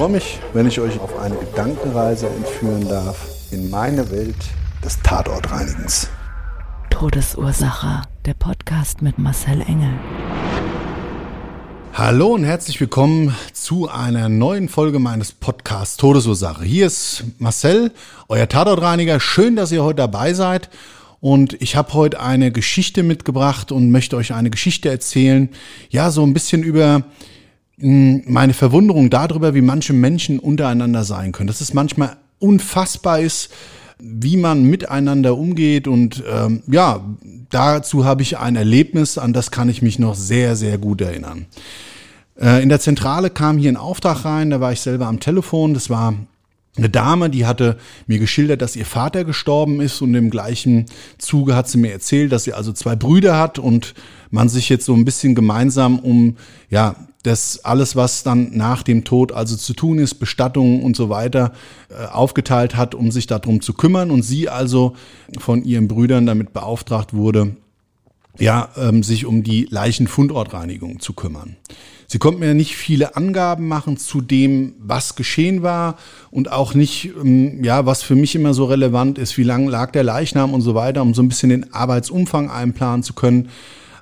Ich freue mich, wenn ich euch auf eine Gedankenreise entführen darf in meine Welt des Tatortreinigens. Todesursache. Der Podcast mit Marcel Engel. Hallo und herzlich willkommen zu einer neuen Folge meines Podcasts Todesursache. Hier ist Marcel, euer Tatortreiniger. Schön, dass ihr heute dabei seid. Und ich habe heute eine Geschichte mitgebracht und möchte euch eine Geschichte erzählen. Ja, so ein bisschen über meine Verwunderung darüber, wie manche Menschen untereinander sein können. Dass es manchmal unfassbar ist, wie man miteinander umgeht. Und ähm, ja, dazu habe ich ein Erlebnis, an das kann ich mich noch sehr, sehr gut erinnern. Äh, in der Zentrale kam hier ein Auftrag rein, da war ich selber am Telefon. Das war eine Dame, die hatte mir geschildert, dass ihr Vater gestorben ist und im gleichen Zuge hat sie mir erzählt, dass sie also zwei Brüder hat und man sich jetzt so ein bisschen gemeinsam um ja das alles, was dann nach dem Tod also zu tun ist, Bestattungen und so weiter, äh, aufgeteilt hat, um sich darum zu kümmern und sie also von ihren Brüdern damit beauftragt wurde, ja, ähm, sich um die Leichenfundortreinigung zu kümmern. Sie konnte mir nicht viele Angaben machen zu dem, was geschehen war und auch nicht, ähm, ja, was für mich immer so relevant ist, wie lang lag der Leichnam und so weiter, um so ein bisschen den Arbeitsumfang einplanen zu können.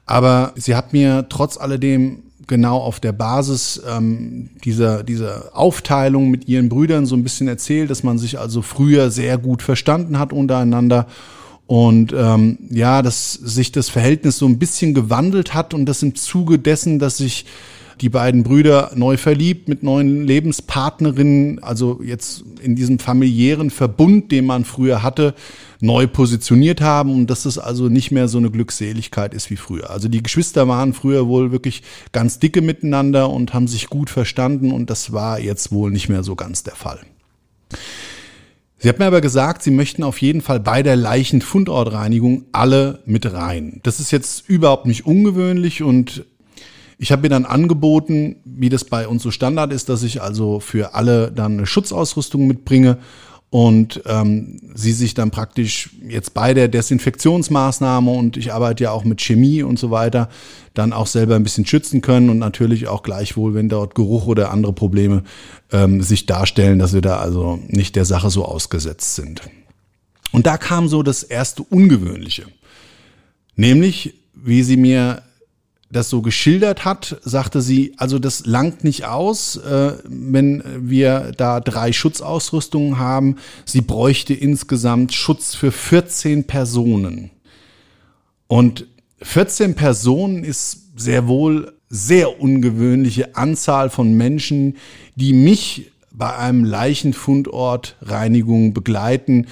Aber sie hat mir trotz alledem genau auf der Basis ähm, dieser, dieser Aufteilung mit ihren Brüdern so ein bisschen erzählt, dass man sich also früher sehr gut verstanden hat untereinander. Und ähm, ja, dass sich das Verhältnis so ein bisschen gewandelt hat und das im Zuge dessen, dass sich die beiden Brüder neu verliebt mit neuen Lebenspartnerinnen, also jetzt in diesem familiären Verbund, den man früher hatte, neu positioniert haben und dass das also nicht mehr so eine Glückseligkeit ist wie früher. Also die Geschwister waren früher wohl wirklich ganz dicke miteinander und haben sich gut verstanden und das war jetzt wohl nicht mehr so ganz der Fall. Sie hat mir aber gesagt, Sie möchten auf jeden Fall bei der Leichenfundortreinigung alle mit rein. Das ist jetzt überhaupt nicht ungewöhnlich und ich habe mir dann angeboten, wie das bei uns so Standard ist, dass ich also für alle dann eine Schutzausrüstung mitbringe und ähm, sie sich dann praktisch jetzt bei der Desinfektionsmaßnahme und ich arbeite ja auch mit Chemie und so weiter, dann auch selber ein bisschen schützen können und natürlich auch gleichwohl, wenn dort Geruch oder andere Probleme ähm, sich darstellen, dass wir da also nicht der Sache so ausgesetzt sind. Und da kam so das erste Ungewöhnliche, nämlich wie sie mir das so geschildert hat, sagte sie, also das langt nicht aus, äh, wenn wir da drei Schutzausrüstungen haben. Sie bräuchte insgesamt Schutz für 14 Personen. Und 14 Personen ist sehr wohl sehr ungewöhnliche Anzahl von Menschen, die mich bei einem Leichenfundort Reinigung begleiten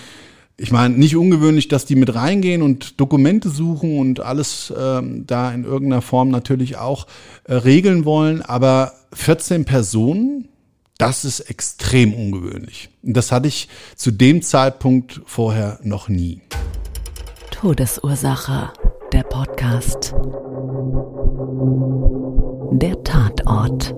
ich meine, nicht ungewöhnlich, dass die mit reingehen und Dokumente suchen und alles ähm, da in irgendeiner Form natürlich auch äh, regeln wollen, aber 14 Personen, das ist extrem ungewöhnlich. Das hatte ich zu dem Zeitpunkt vorher noch nie. Todesursache, der Podcast. Der Tatort.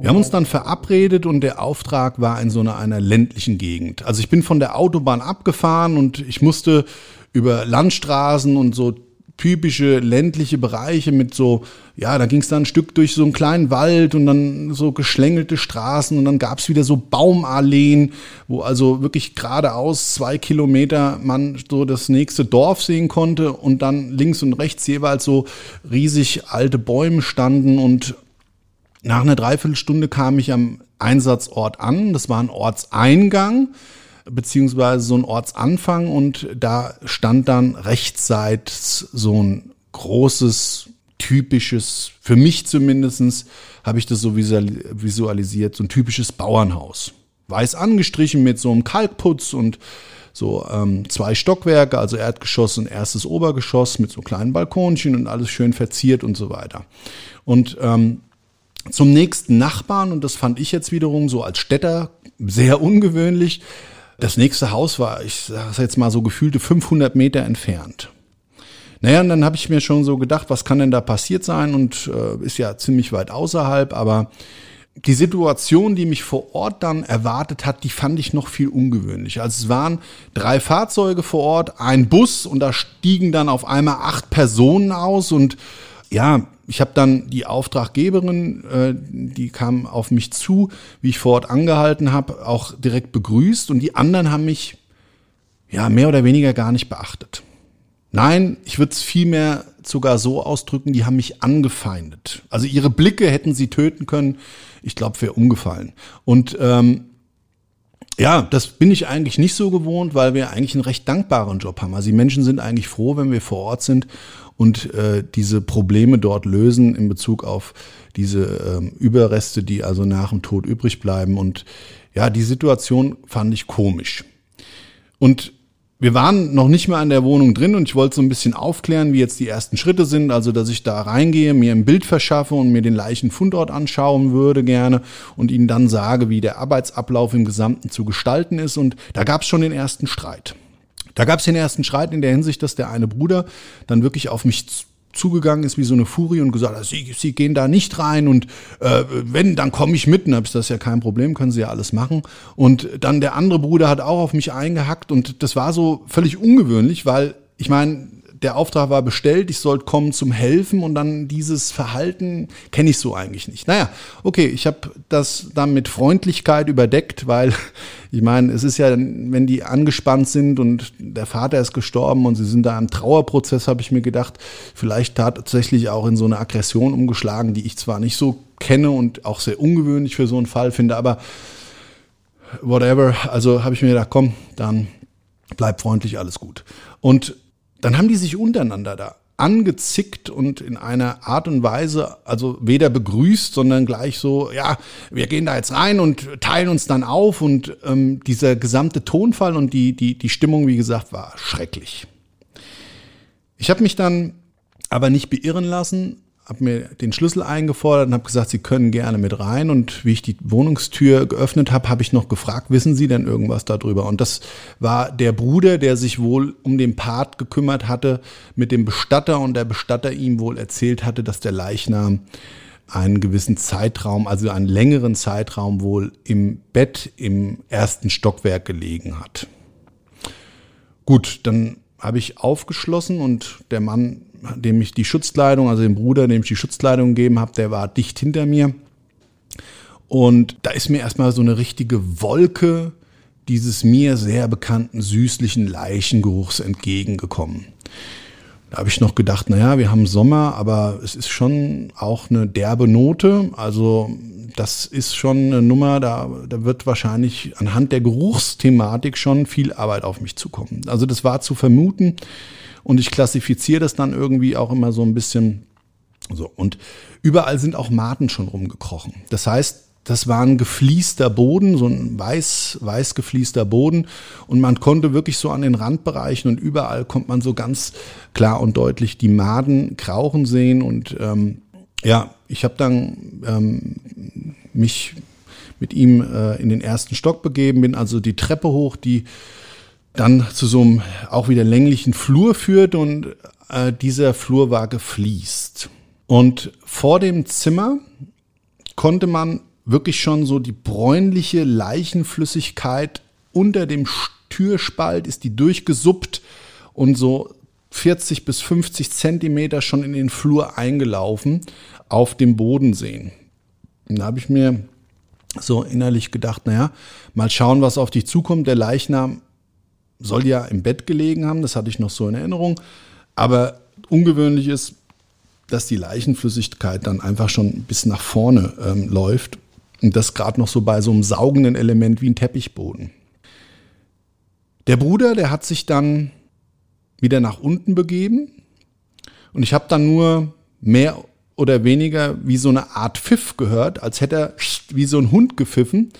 Wir haben uns dann verabredet und der Auftrag war in so einer, einer ländlichen Gegend. Also ich bin von der Autobahn abgefahren und ich musste über Landstraßen und so typische ländliche Bereiche mit so, ja, da ging es dann ein Stück durch so einen kleinen Wald und dann so geschlängelte Straßen und dann gab es wieder so Baumalleen, wo also wirklich geradeaus zwei Kilometer man so das nächste Dorf sehen konnte und dann links und rechts jeweils so riesig alte Bäume standen und nach einer Dreiviertelstunde kam ich am Einsatzort an. Das war ein Ortseingang beziehungsweise so ein Ortsanfang und da stand dann rechtsseits so ein großes, typisches, für mich zumindestens habe ich das so visualisiert, so ein typisches Bauernhaus. Weiß angestrichen mit so einem Kalkputz und so ähm, zwei Stockwerke, also Erdgeschoss und erstes Obergeschoss mit so kleinen Balkonchen und alles schön verziert und so weiter. Und ähm, zum nächsten Nachbarn, und das fand ich jetzt wiederum so als Städter sehr ungewöhnlich, das nächste Haus war, ich sage es jetzt mal so gefühlte 500 Meter entfernt. Naja, und dann habe ich mir schon so gedacht, was kann denn da passiert sein? Und äh, ist ja ziemlich weit außerhalb, aber die Situation, die mich vor Ort dann erwartet hat, die fand ich noch viel ungewöhnlich. Also es waren drei Fahrzeuge vor Ort, ein Bus und da stiegen dann auf einmal acht Personen aus und ja, ich habe dann die Auftraggeberin, äh, die kam auf mich zu, wie ich vor Ort angehalten habe, auch direkt begrüßt und die anderen haben mich ja mehr oder weniger gar nicht beachtet. Nein, ich würde es vielmehr sogar so ausdrücken, die haben mich angefeindet. Also ihre Blicke hätten sie töten können. Ich glaube, wäre umgefallen. Und ähm, ja, das bin ich eigentlich nicht so gewohnt, weil wir eigentlich einen recht dankbaren Job haben. Also die Menschen sind eigentlich froh, wenn wir vor Ort sind und äh, diese Probleme dort lösen in Bezug auf diese ähm, Überreste, die also nach dem Tod übrig bleiben. Und ja, die Situation fand ich komisch. Und wir waren noch nicht mal in der Wohnung drin und ich wollte so ein bisschen aufklären, wie jetzt die ersten Schritte sind. Also, dass ich da reingehe, mir ein Bild verschaffe und mir den Leichenfundort anschauen würde gerne und ihnen dann sage, wie der Arbeitsablauf im Gesamten zu gestalten ist. Und da gab es schon den ersten Streit. Da gab es den ersten Streit in der Hinsicht, dass der eine Bruder dann wirklich auf mich zugegangen ist wie so eine Furie und gesagt hat, sie, sie gehen da nicht rein und äh, wenn, dann komme ich mit. Und hab ich, das ist ja kein Problem, können sie ja alles machen. Und dann der andere Bruder hat auch auf mich eingehackt und das war so völlig ungewöhnlich, weil ich meine, der Auftrag war bestellt, ich sollte kommen zum Helfen und dann dieses Verhalten kenne ich so eigentlich nicht. Naja, okay, ich habe das dann mit Freundlichkeit überdeckt, weil ich meine, es ist ja, wenn die angespannt sind und der Vater ist gestorben und sie sind da im Trauerprozess, habe ich mir gedacht, vielleicht tatsächlich auch in so eine Aggression umgeschlagen, die ich zwar nicht so kenne und auch sehr ungewöhnlich für so einen Fall finde, aber whatever, also habe ich mir gedacht, komm, dann bleib freundlich, alles gut. Und dann haben die sich untereinander da angezickt und in einer Art und Weise, also weder begrüßt, sondern gleich so, ja, wir gehen da jetzt rein und teilen uns dann auf und ähm, dieser gesamte Tonfall und die, die, die Stimmung, wie gesagt, war schrecklich. Ich habe mich dann aber nicht beirren lassen, habe mir den Schlüssel eingefordert und habe gesagt, Sie können gerne mit rein. Und wie ich die Wohnungstür geöffnet habe, habe ich noch gefragt, wissen Sie denn irgendwas darüber? Und das war der Bruder, der sich wohl um den Part gekümmert hatte mit dem Bestatter und der Bestatter ihm wohl erzählt hatte, dass der Leichnam einen gewissen Zeitraum, also einen längeren Zeitraum wohl im Bett im ersten Stockwerk gelegen hat. Gut, dann habe ich aufgeschlossen und der Mann dem ich die Schutzkleidung, also dem Bruder, dem ich die Schutzkleidung gegeben habe, der war dicht hinter mir. Und da ist mir erstmal so eine richtige Wolke dieses mir sehr bekannten süßlichen Leichengeruchs entgegengekommen. Da habe ich noch gedacht, naja, wir haben Sommer, aber es ist schon auch eine derbe Note. Also das ist schon eine Nummer, da, da wird wahrscheinlich anhand der Geruchsthematik schon viel Arbeit auf mich zukommen. Also das war zu vermuten. Und ich klassifiziere das dann irgendwie auch immer so ein bisschen so. Und überall sind auch Maden schon rumgekrochen. Das heißt, das war ein gefliester Boden, so ein weiß, weiß gefliester Boden. Und man konnte wirklich so an den Randbereichen und überall kommt man so ganz klar und deutlich die Maden krauchen sehen. Und ähm, ja, ich habe dann ähm, mich mit ihm äh, in den ersten Stock begeben, bin also die Treppe hoch, die dann zu so einem auch wieder länglichen Flur führt und äh, dieser Flur war gefliest. Und vor dem Zimmer konnte man wirklich schon so die bräunliche Leichenflüssigkeit unter dem Türspalt ist die durchgesuppt und so 40 bis 50 Zentimeter schon in den Flur eingelaufen auf dem Boden sehen. Und da habe ich mir so innerlich gedacht, naja, mal schauen, was auf dich zukommt. Der Leichnam soll ja im Bett gelegen haben, das hatte ich noch so in Erinnerung. Aber ungewöhnlich ist, dass die Leichenflüssigkeit dann einfach schon bis nach vorne ähm, läuft. Und das gerade noch so bei so einem saugenden Element wie ein Teppichboden. Der Bruder, der hat sich dann wieder nach unten begeben und ich habe dann nur mehr oder weniger wie so eine Art Pfiff gehört, als hätte er wie so ein Hund gepfiffen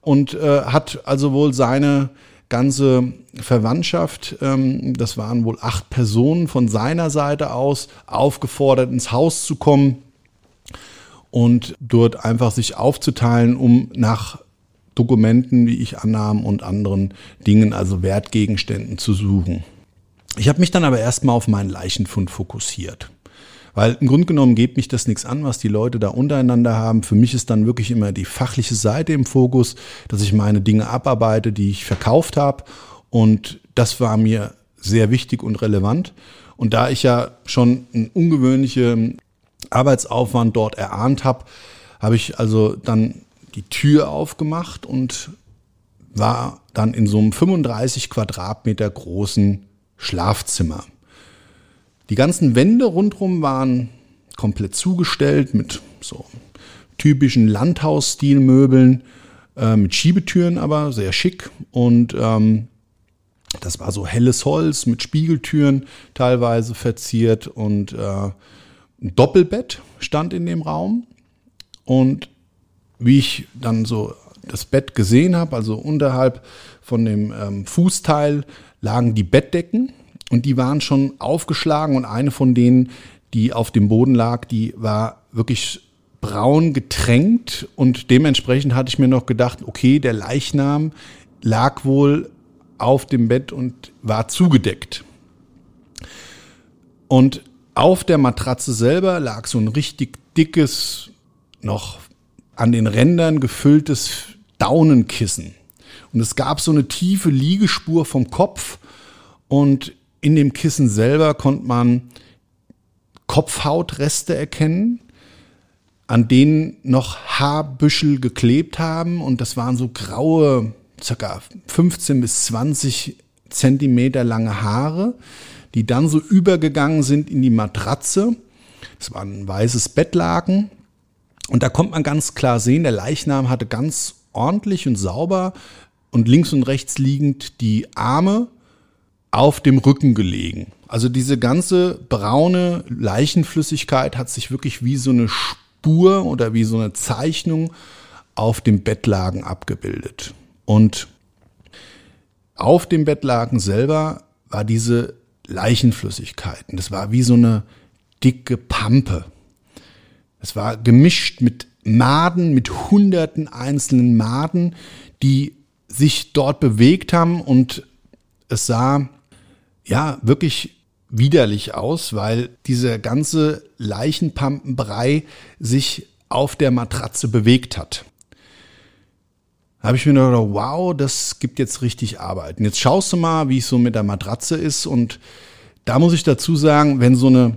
und äh, hat also wohl seine ganze Verwandtschaft, ähm, das waren wohl acht Personen von seiner Seite aus, aufgefordert, ins Haus zu kommen und dort einfach sich aufzuteilen, um nach Dokumenten, wie ich annahm, und anderen Dingen, also Wertgegenständen zu suchen. Ich habe mich dann aber erstmal auf meinen Leichenfund fokussiert. Weil im Grunde genommen geht mich das nichts an, was die Leute da untereinander haben. Für mich ist dann wirklich immer die fachliche Seite im Fokus, dass ich meine Dinge abarbeite, die ich verkauft habe. Und das war mir sehr wichtig und relevant. Und da ich ja schon einen ungewöhnlichen Arbeitsaufwand dort erahnt habe, habe ich also dann die Tür aufgemacht und war dann in so einem 35 Quadratmeter großen Schlafzimmer. Die ganzen Wände rundherum waren komplett zugestellt mit so typischen Landhausstilmöbeln, äh, mit Schiebetüren aber, sehr schick. Und ähm, das war so helles Holz mit Spiegeltüren teilweise verziert und äh, ein Doppelbett stand in dem Raum. Und wie ich dann so das Bett gesehen habe, also unterhalb von dem ähm, Fußteil lagen die Bettdecken und die waren schon aufgeschlagen und eine von denen, die auf dem Boden lag, die war wirklich braun getränkt und dementsprechend hatte ich mir noch gedacht, okay, der Leichnam lag wohl auf dem Bett und war zugedeckt. Und auf der Matratze selber lag so ein richtig dickes, noch an den Rändern gefülltes Daunenkissen. Und es gab so eine tiefe Liegespur vom Kopf und in dem Kissen selber konnte man Kopfhautreste erkennen, an denen noch Haarbüschel geklebt haben. Und das waren so graue, circa 15 bis 20 Zentimeter lange Haare, die dann so übergegangen sind in die Matratze. Es war ein weißes Bettlaken. Und da kommt man ganz klar sehen, der Leichnam hatte ganz ordentlich und sauber und links und rechts liegend die Arme auf dem Rücken gelegen. Also diese ganze braune Leichenflüssigkeit hat sich wirklich wie so eine Spur oder wie so eine Zeichnung auf dem Bettlaken abgebildet. Und auf dem Bettlaken selber war diese Leichenflüssigkeit. Und das war wie so eine dicke Pampe. Es war gemischt mit Maden, mit hunderten einzelnen Maden, die sich dort bewegt haben und es sah ja wirklich widerlich aus, weil dieser ganze Leichenpampenbrei sich auf der Matratze bewegt hat. Da habe ich mir gedacht, wow, das gibt jetzt richtig Arbeit. Und jetzt schaust du mal, wie es so mit der Matratze ist. Und da muss ich dazu sagen, wenn so eine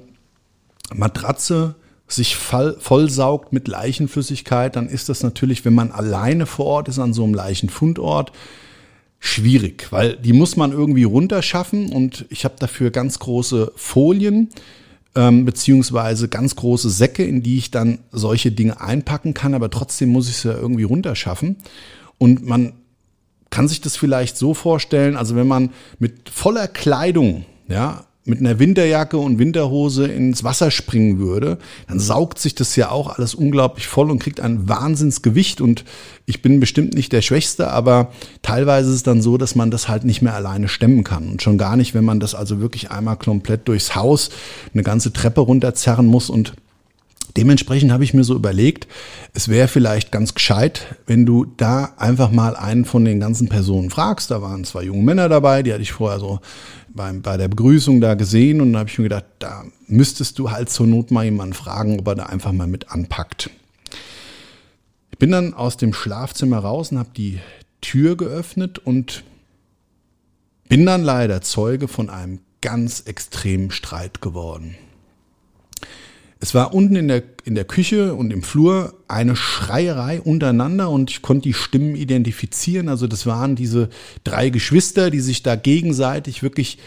Matratze sich voll, vollsaugt mit Leichenflüssigkeit, dann ist das natürlich, wenn man alleine vor Ort ist an so einem Leichenfundort, schwierig, weil die muss man irgendwie runterschaffen und ich habe dafür ganz große Folien ähm, beziehungsweise ganz große Säcke, in die ich dann solche Dinge einpacken kann, aber trotzdem muss ich es ja irgendwie runterschaffen. Und man kann sich das vielleicht so vorstellen, also wenn man mit voller Kleidung, ja, mit einer Winterjacke und Winterhose ins Wasser springen würde, dann saugt sich das ja auch alles unglaublich voll und kriegt ein Wahnsinnsgewicht. Und ich bin bestimmt nicht der Schwächste, aber teilweise ist es dann so, dass man das halt nicht mehr alleine stemmen kann. Und schon gar nicht, wenn man das also wirklich einmal komplett durchs Haus eine ganze Treppe runterzerren muss und Dementsprechend habe ich mir so überlegt, es wäre vielleicht ganz gescheit, wenn du da einfach mal einen von den ganzen Personen fragst. Da waren zwei junge Männer dabei, die hatte ich vorher so beim, bei der Begrüßung da gesehen und da habe ich mir gedacht, da müsstest du halt zur Not mal jemanden fragen, ob er da einfach mal mit anpackt. Ich bin dann aus dem Schlafzimmer raus und habe die Tür geöffnet und bin dann leider Zeuge von einem ganz extremen Streit geworden. Es war unten in der, in der Küche und im Flur eine Schreierei untereinander und ich konnte die Stimmen identifizieren. Also das waren diese drei Geschwister, die sich da gegenseitig wirklich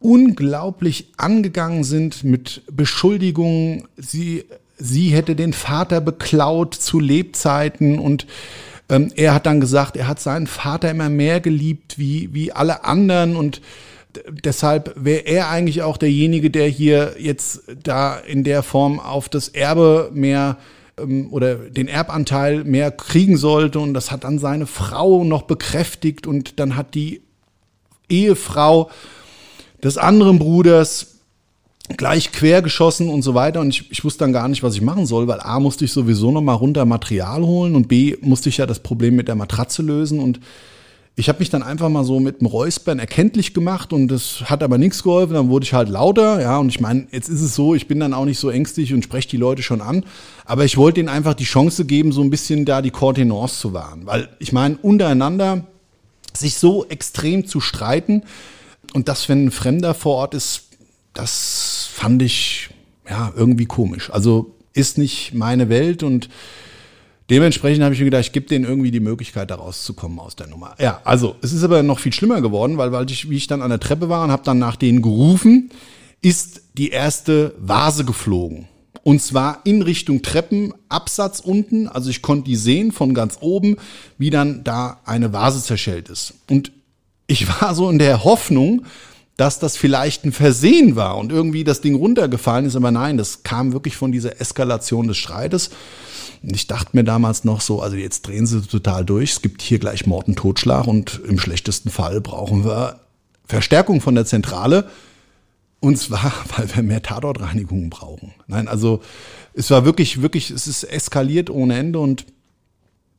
unglaublich angegangen sind mit Beschuldigungen, sie, sie hätte den Vater beklaut zu Lebzeiten und ähm, er hat dann gesagt, er hat seinen Vater immer mehr geliebt wie, wie alle anderen und deshalb wäre er eigentlich auch derjenige, der hier jetzt da in der Form auf das Erbe mehr ähm, oder den Erbanteil mehr kriegen sollte und das hat dann seine Frau noch bekräftigt und dann hat die Ehefrau des anderen Bruders gleich quer geschossen und so weiter. Und ich, ich wusste dann gar nicht, was ich machen soll, weil A musste ich sowieso noch mal runter Material holen und B musste ich ja das Problem mit der Matratze lösen. Und ich habe mich dann einfach mal so mit dem Räuspern erkenntlich gemacht und das hat aber nichts geholfen. Dann wurde ich halt lauter, ja. Und ich meine, jetzt ist es so, ich bin dann auch nicht so ängstlich und spreche die Leute schon an. Aber ich wollte ihnen einfach die Chance geben, so ein bisschen da die Contenance zu wahren. Weil ich meine, untereinander sich so extrem zu streiten und das, wenn ein Fremder vor Ort ist, das fand ich ja irgendwie komisch. Also ist nicht meine Welt und dementsprechend habe ich mir gedacht, ich gebe denen irgendwie die Möglichkeit, da rauszukommen aus der Nummer. Ja, also es ist aber noch viel schlimmer geworden, weil, weil ich, wie ich dann an der Treppe war und habe dann nach denen gerufen, ist die erste Vase geflogen. Und zwar in Richtung Treppenabsatz unten. Also ich konnte die sehen von ganz oben, wie dann da eine Vase zerschellt ist. Und ich war so in der Hoffnung, dass das vielleicht ein Versehen war und irgendwie das Ding runtergefallen ist, aber nein, das kam wirklich von dieser Eskalation des Streites. Und ich dachte mir damals noch so, also jetzt drehen sie total durch, es gibt hier gleich Mord und Totschlag und im schlechtesten Fall brauchen wir Verstärkung von der Zentrale. Und zwar, weil wir mehr Tatortreinigungen brauchen. Nein, also es war wirklich, wirklich, es ist eskaliert ohne Ende und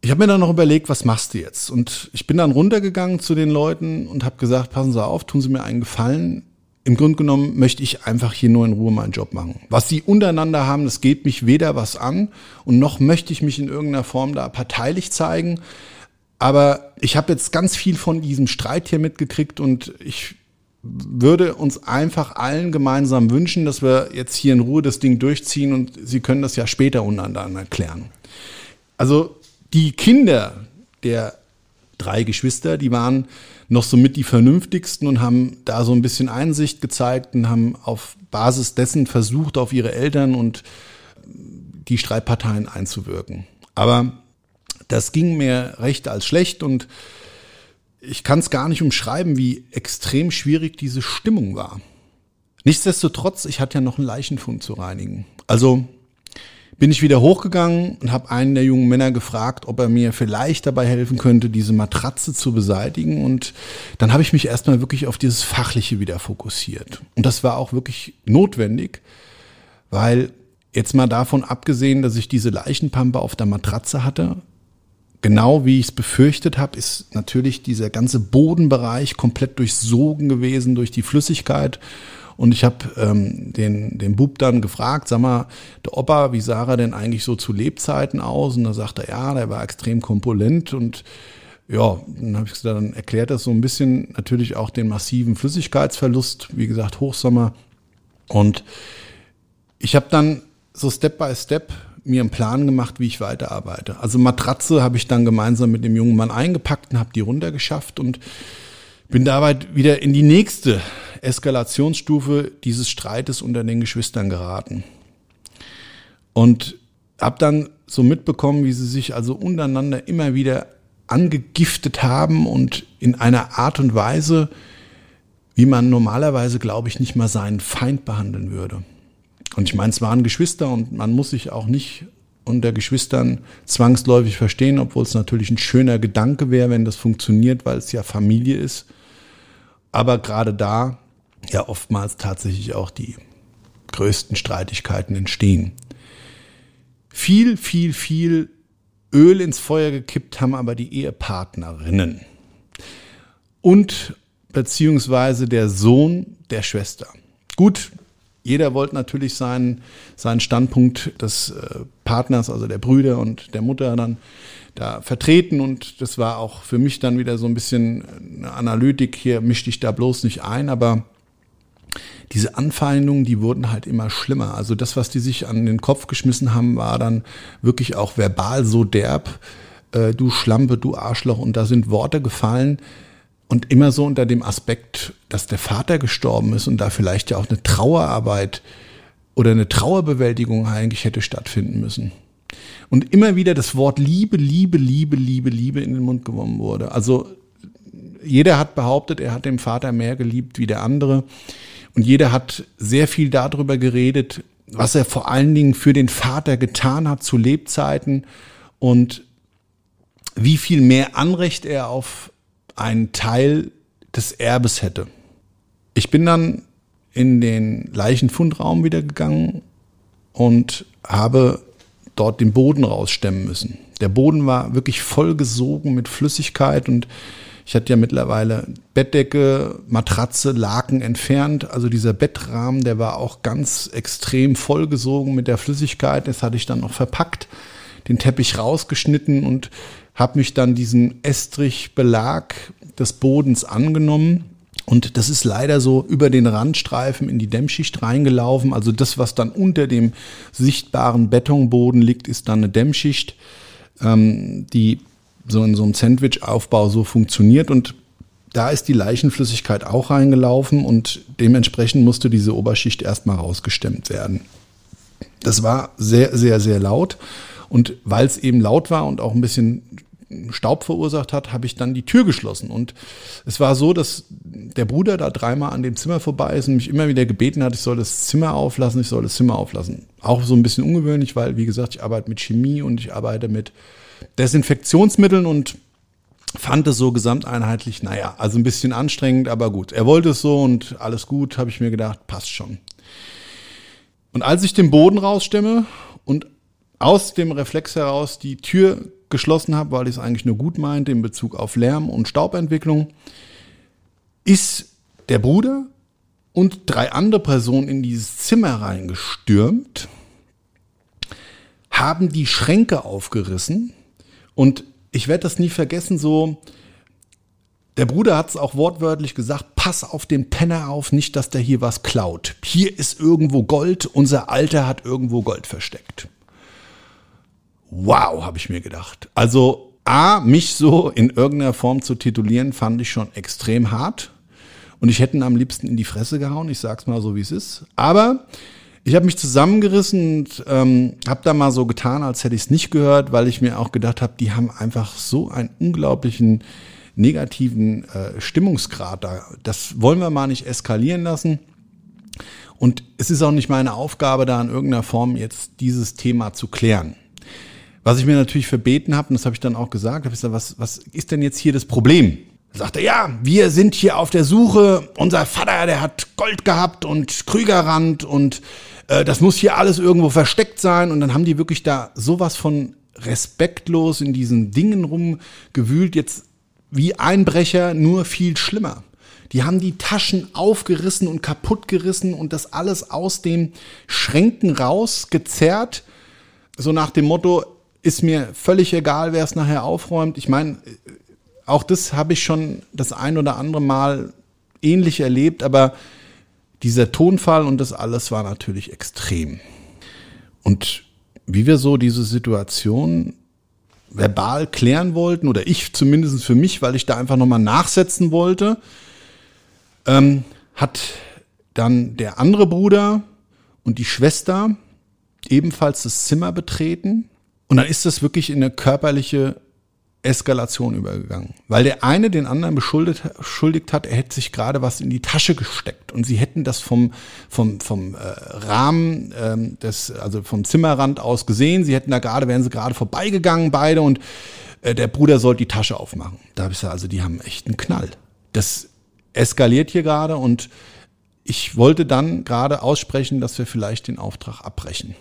ich habe mir dann noch überlegt, was machst du jetzt? Und ich bin dann runtergegangen zu den Leuten und habe gesagt, passen Sie auf, tun Sie mir einen Gefallen. Im Grunde genommen möchte ich einfach hier nur in Ruhe meinen Job machen. Was Sie untereinander haben, das geht mich weder was an und noch möchte ich mich in irgendeiner Form da parteilich zeigen. Aber ich habe jetzt ganz viel von diesem Streit hier mitgekriegt und ich würde uns einfach allen gemeinsam wünschen, dass wir jetzt hier in Ruhe das Ding durchziehen und Sie können das ja später untereinander klären. Also die Kinder der drei Geschwister, die waren noch so mit die vernünftigsten und haben da so ein bisschen Einsicht gezeigt und haben auf Basis dessen versucht, auf ihre Eltern und die Streitparteien einzuwirken. Aber das ging mir recht als schlecht und ich kann es gar nicht umschreiben, wie extrem schwierig diese Stimmung war. Nichtsdestotrotz, ich hatte ja noch einen Leichenfund zu reinigen. Also bin ich wieder hochgegangen und habe einen der jungen Männer gefragt, ob er mir vielleicht dabei helfen könnte, diese Matratze zu beseitigen. Und dann habe ich mich erstmal wirklich auf dieses Fachliche wieder fokussiert. Und das war auch wirklich notwendig, weil jetzt mal davon abgesehen, dass ich diese Leichenpampe auf der Matratze hatte, genau wie ich es befürchtet habe, ist natürlich dieser ganze Bodenbereich komplett durchsogen gewesen durch die Flüssigkeit. Und ich habe ähm, den, den Bub dann gefragt, sag mal, der Opa, wie sah er denn eigentlich so zu Lebzeiten aus? Und da sagte er, ja, der war extrem kompulent und ja, dann habe ich gesagt, dann erklärt das so ein bisschen natürlich auch den massiven Flüssigkeitsverlust, wie gesagt, Hochsommer. Und ich habe dann so Step by Step mir einen Plan gemacht, wie ich weiterarbeite. Also Matratze habe ich dann gemeinsam mit dem jungen Mann eingepackt und habe die runtergeschafft und bin dabei wieder in die nächste Eskalationsstufe dieses Streites unter den Geschwistern geraten. Und habe dann so mitbekommen, wie sie sich also untereinander immer wieder angegiftet haben und in einer Art und Weise, wie man normalerweise, glaube ich, nicht mal seinen Feind behandeln würde. Und ich meine, es waren Geschwister und man muss sich auch nicht unter Geschwistern zwangsläufig verstehen, obwohl es natürlich ein schöner Gedanke wäre, wenn das funktioniert, weil es ja Familie ist. Aber gerade da ja oftmals tatsächlich auch die größten Streitigkeiten entstehen. Viel, viel, viel Öl ins Feuer gekippt haben aber die Ehepartnerinnen und beziehungsweise der Sohn der Schwester. Gut, jeder wollte natürlich seinen, seinen Standpunkt des äh, Partners, also der Brüder und der Mutter dann da vertreten und das war auch für mich dann wieder so ein bisschen eine Analytik, hier mischte ich da bloß nicht ein, aber diese Anfeindungen, die wurden halt immer schlimmer. Also das, was die sich an den Kopf geschmissen haben, war dann wirklich auch verbal so derb, äh, du Schlampe, du Arschloch und da sind Worte gefallen, Und immer so unter dem Aspekt, dass der Vater gestorben ist und da vielleicht ja auch eine Trauerarbeit oder eine Trauerbewältigung eigentlich hätte stattfinden müssen. Und immer wieder das Wort Liebe, Liebe, Liebe, Liebe, Liebe in den Mund genommen wurde. Also jeder hat behauptet, er hat den Vater mehr geliebt wie der andere. Und jeder hat sehr viel darüber geredet, was er vor allen Dingen für den Vater getan hat zu Lebzeiten und wie viel mehr Anrecht er auf einen Teil des Erbes hätte. Ich bin dann in den Leichenfundraum wieder gegangen und habe dort den Boden rausstemmen müssen. Der Boden war wirklich vollgesogen mit Flüssigkeit und ich hatte ja mittlerweile Bettdecke, Matratze, Laken entfernt. Also dieser Bettrahmen, der war auch ganz extrem vollgesogen mit der Flüssigkeit. Das hatte ich dann noch verpackt, den Teppich rausgeschnitten und habe mich dann diesen Estrichbelag des Bodens angenommen. Und das ist leider so über den Randstreifen in die Dämmschicht reingelaufen. Also das, was dann unter dem sichtbaren Betonboden liegt, ist dann eine Dämmschicht, ähm, die so in so einem Sandwich-Aufbau so funktioniert. Und da ist die Leichenflüssigkeit auch reingelaufen und dementsprechend musste diese Oberschicht erstmal rausgestemmt werden. Das war sehr, sehr, sehr laut. Und weil es eben laut war und auch ein bisschen Staub verursacht hat, habe ich dann die Tür geschlossen. Und es war so, dass der Bruder da dreimal an dem Zimmer vorbei ist und mich immer wieder gebeten hat, ich soll das Zimmer auflassen, ich soll das Zimmer auflassen. Auch so ein bisschen ungewöhnlich, weil, wie gesagt, ich arbeite mit Chemie und ich arbeite mit Desinfektionsmitteln und fand es so gesamteinheitlich, naja, also ein bisschen anstrengend, aber gut. Er wollte es so und alles gut, habe ich mir gedacht, passt schon. Und als ich den Boden rausstemme und aus dem Reflex heraus die Tür geschlossen habe, weil ich es eigentlich nur gut meinte in Bezug auf Lärm und Staubentwicklung, ist der Bruder und drei andere Personen in dieses Zimmer reingestürmt, haben die Schränke aufgerissen und ich werde das nie vergessen, so der Bruder hat es auch wortwörtlich gesagt, pass auf den Penner auf, nicht, dass der hier was klaut. Hier ist irgendwo Gold, unser Alter hat irgendwo Gold versteckt wow, habe ich mir gedacht. Also A, mich so in irgendeiner Form zu titulieren, fand ich schon extrem hart. Und ich hätte ihn am liebsten in die Fresse gehauen, ich sag's mal so, wie es ist. Aber ich habe mich zusammengerissen und ähm, habe da mal so getan, als hätte ich es nicht gehört, weil ich mir auch gedacht habe, die haben einfach so einen unglaublichen negativen äh, Stimmungsgrad da. Das wollen wir mal nicht eskalieren lassen. Und es ist auch nicht meine Aufgabe, da in irgendeiner Form jetzt dieses Thema zu klären. Was ich mir natürlich verbeten habe, und das habe ich dann auch gesagt, habe ich gesagt, was, was ist denn jetzt hier das Problem? Da sagte er, ja, wir sind hier auf der Suche, unser Vater, der hat Gold gehabt und Krügerrand und äh, das muss hier alles irgendwo versteckt sein. Und dann haben die wirklich da sowas von respektlos in diesen Dingen rumgewühlt, jetzt wie Einbrecher, nur viel schlimmer. Die haben die Taschen aufgerissen und kaputtgerissen und das alles aus den Schränken rausgezerrt, so nach dem Motto, ist mir völlig egal, wer es nachher aufräumt. Ich meine, auch das habe ich schon das ein oder andere Mal ähnlich erlebt, aber dieser Tonfall und das alles war natürlich extrem. Und wie wir so diese Situation verbal klären wollten, oder ich zumindest für mich, weil ich da einfach nochmal nachsetzen wollte, ähm, hat dann der andere Bruder und die Schwester ebenfalls das Zimmer betreten und dann ist das wirklich in eine körperliche Eskalation übergegangen. Weil der eine den anderen beschuldigt hat, er hätte sich gerade was in die Tasche gesteckt. Und sie hätten das vom, vom, vom äh, Rahmen, ähm, des, also vom Zimmerrand aus gesehen. Sie hätten da gerade, wären sie gerade vorbeigegangen, beide, und äh, der Bruder sollte die Tasche aufmachen. Da habe ich gesagt, also die haben echt einen Knall. Das eskaliert hier gerade und ich wollte dann gerade aussprechen, dass wir vielleicht den Auftrag abbrechen.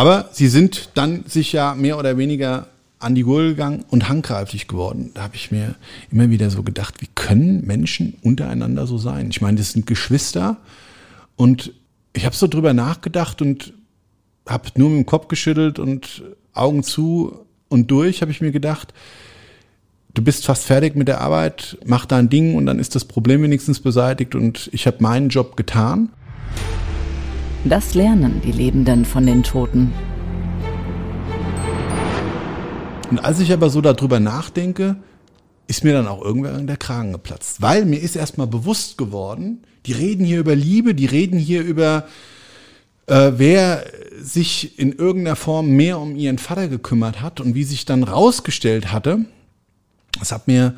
Aber sie sind dann sich ja mehr oder weniger an die Gurgel gegangen und handgreiflich geworden. Da habe ich mir immer wieder so gedacht, wie können Menschen untereinander so sein? Ich meine, das sind Geschwister und ich habe so drüber nachgedacht und habe nur mit dem Kopf geschüttelt und Augen zu und durch habe ich mir gedacht, du bist fast fertig mit der Arbeit, mach dein Ding und dann ist das Problem wenigstens beseitigt und ich habe meinen Job getan. Das lernen die Lebenden von den Toten. Und als ich aber so darüber nachdenke, ist mir dann auch irgendwann der Kragen geplatzt, weil mir ist erstmal bewusst geworden, die reden hier über Liebe, die reden hier über äh, wer sich in irgendeiner Form mehr um ihren Vater gekümmert hat und wie sich dann rausgestellt hatte, das hat mir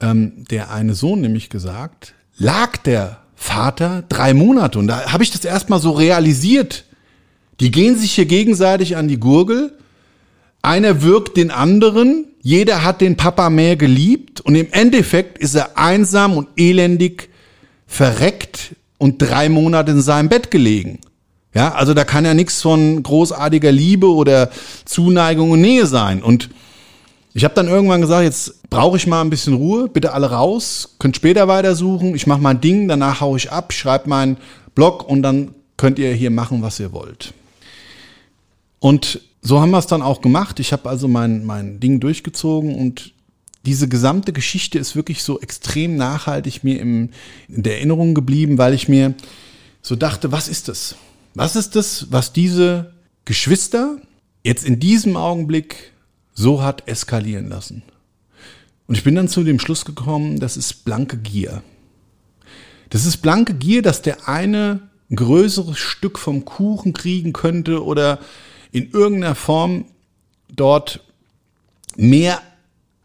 ähm, der eine Sohn nämlich gesagt, lag der Vater drei Monate. Und da habe ich das erstmal so realisiert. Die gehen sich hier gegenseitig an die Gurgel. Einer wirkt den anderen. Jeder hat den Papa mehr geliebt. Und im Endeffekt ist er einsam und elendig verreckt und drei Monate in seinem Bett gelegen. Ja, also da kann ja nichts von großartiger Liebe oder Zuneigung und Nähe sein. Und ich habe dann irgendwann gesagt, jetzt brauche ich mal ein bisschen Ruhe, bitte alle raus, könnt später weitersuchen, ich mache mein Ding, danach haue ich ab, schreibe meinen Blog und dann könnt ihr hier machen, was ihr wollt. Und so haben wir es dann auch gemacht. Ich habe also mein, mein Ding durchgezogen und diese gesamte Geschichte ist wirklich so extrem nachhaltig mir im, in der Erinnerung geblieben, weil ich mir so dachte, was ist das? Was ist das, was diese Geschwister jetzt in diesem Augenblick so hat eskalieren lassen? Und ich bin dann zu dem Schluss gekommen, das ist blanke Gier. Das ist blanke Gier, dass der eine ein größeres Stück vom Kuchen kriegen könnte oder in irgendeiner Form dort mehr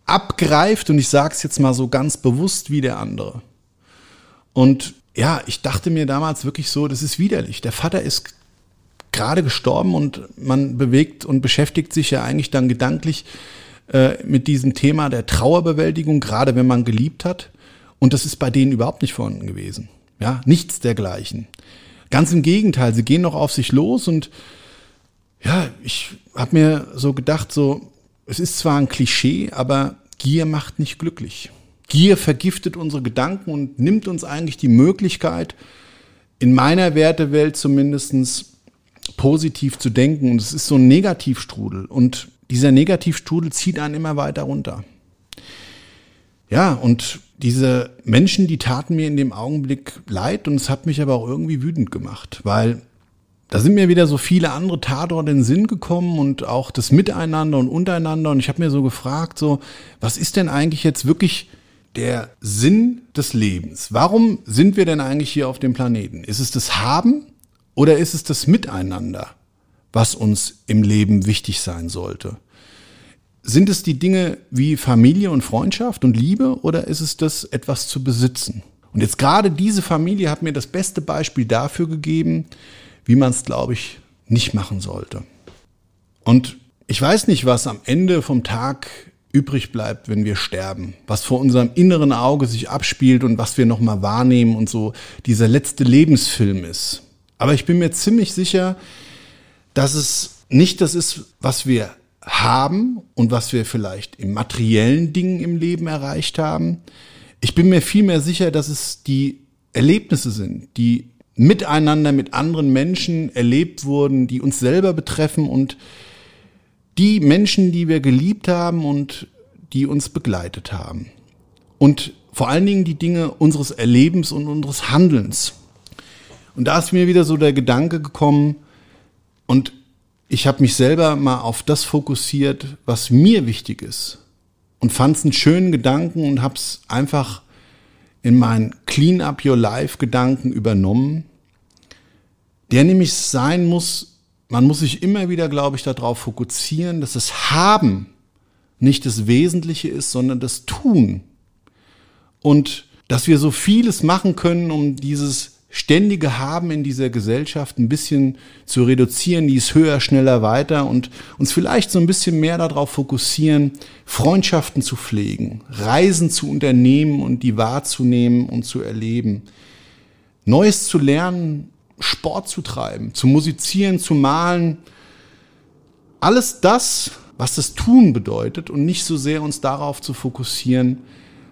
abgreift und ich sage es jetzt mal so ganz bewusst wie der andere. Und ja, ich dachte mir damals wirklich so, das ist widerlich. Der Vater ist gerade gestorben und man bewegt und beschäftigt sich ja eigentlich dann gedanklich äh, mit diesem Thema der Trauerbewältigung, gerade wenn man geliebt hat. Und das ist bei denen überhaupt nicht vorhanden gewesen. Ja, nichts dergleichen. Ganz im Gegenteil, sie gehen noch auf sich los und ja, ich habe mir so gedacht, so, es ist zwar ein Klischee, aber Gier macht nicht glücklich. Gier vergiftet unsere Gedanken und nimmt uns eigentlich die Möglichkeit, in meiner Wertewelt zumindestens positiv zu denken. Und es ist so ein Negativstrudel. Und dieser Negativstrudel zieht einen immer weiter runter. Ja, und diese Menschen, die taten mir in dem Augenblick leid und es hat mich aber auch irgendwie wütend gemacht, weil da sind mir wieder so viele andere Tatorte in den Sinn gekommen und auch das Miteinander und untereinander und ich habe mir so gefragt, so, was ist denn eigentlich jetzt wirklich der Sinn des Lebens? Warum sind wir denn eigentlich hier auf dem Planeten? Ist es das Haben oder ist es das Miteinander, was uns im Leben wichtig sein sollte? Sind es die Dinge wie Familie und Freundschaft und Liebe oder ist es das etwas zu besitzen? Und jetzt gerade diese Familie hat mir das beste Beispiel dafür gegeben, wie man es, glaube ich, nicht machen sollte. Und ich weiß nicht, was am Ende vom Tag übrig bleibt, wenn wir sterben, was vor unserem inneren Auge sich abspielt und was wir nochmal wahrnehmen und so dieser letzte Lebensfilm ist. Aber ich bin mir ziemlich sicher, dass es nicht das ist, was wir haben und was wir vielleicht im materiellen Dingen im Leben erreicht haben. Ich bin mir vielmehr sicher, dass es die Erlebnisse sind, die miteinander mit anderen Menschen erlebt wurden, die uns selber betreffen und die Menschen, die wir geliebt haben und die uns begleitet haben. Und vor allen Dingen die Dinge unseres Erlebens und unseres Handelns. Und da ist mir wieder so der Gedanke gekommen und ich habe mich selber mal auf das fokussiert, was mir wichtig ist und fand es einen schönen Gedanken und habe es einfach in meinen Clean Up Your Life Gedanken übernommen, der nämlich sein muss, man muss sich immer wieder, glaube ich, darauf fokussieren, dass das Haben nicht das Wesentliche ist, sondern das Tun. Und dass wir so vieles machen können, um dieses ständige Haben in dieser Gesellschaft ein bisschen zu reduzieren, dies höher, schneller, weiter und uns vielleicht so ein bisschen mehr darauf fokussieren, Freundschaften zu pflegen, Reisen zu unternehmen und die wahrzunehmen und zu erleben, Neues zu lernen, Sport zu treiben, zu musizieren, zu malen. Alles das, was das Tun bedeutet und nicht so sehr uns darauf zu fokussieren,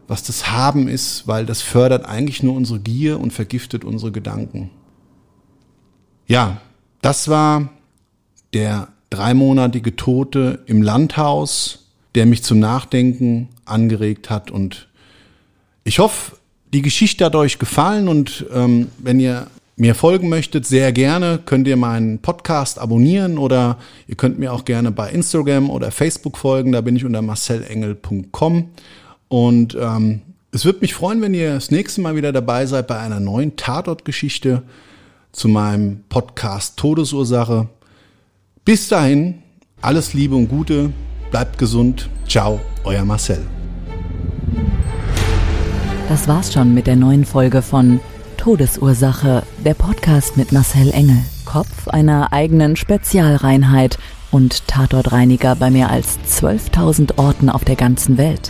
was das Haben ist, weil das fördert eigentlich nur unsere Gier und vergiftet unsere Gedanken. Ja, das war der dreimonatige Tote im Landhaus, der mich zum Nachdenken angeregt hat und ich hoffe, die Geschichte hat euch gefallen und ähm, wenn ihr mir folgen möchtet, sehr gerne könnt ihr meinen Podcast abonnieren oder ihr könnt mir auch gerne bei Instagram oder Facebook folgen. Da bin ich unter marcelengel.com. Und ähm, es würde mich freuen, wenn ihr das nächste Mal wieder dabei seid bei einer neuen Tatort-Geschichte zu meinem Podcast Todesursache. Bis dahin, alles Liebe und Gute, bleibt gesund. Ciao, euer Marcel. Das war's schon mit der neuen Folge von Todesursache, der Podcast mit Marcel Engel, Kopf einer eigenen Spezialreinheit und Tatortreiniger bei mehr als 12.000 Orten auf der ganzen Welt.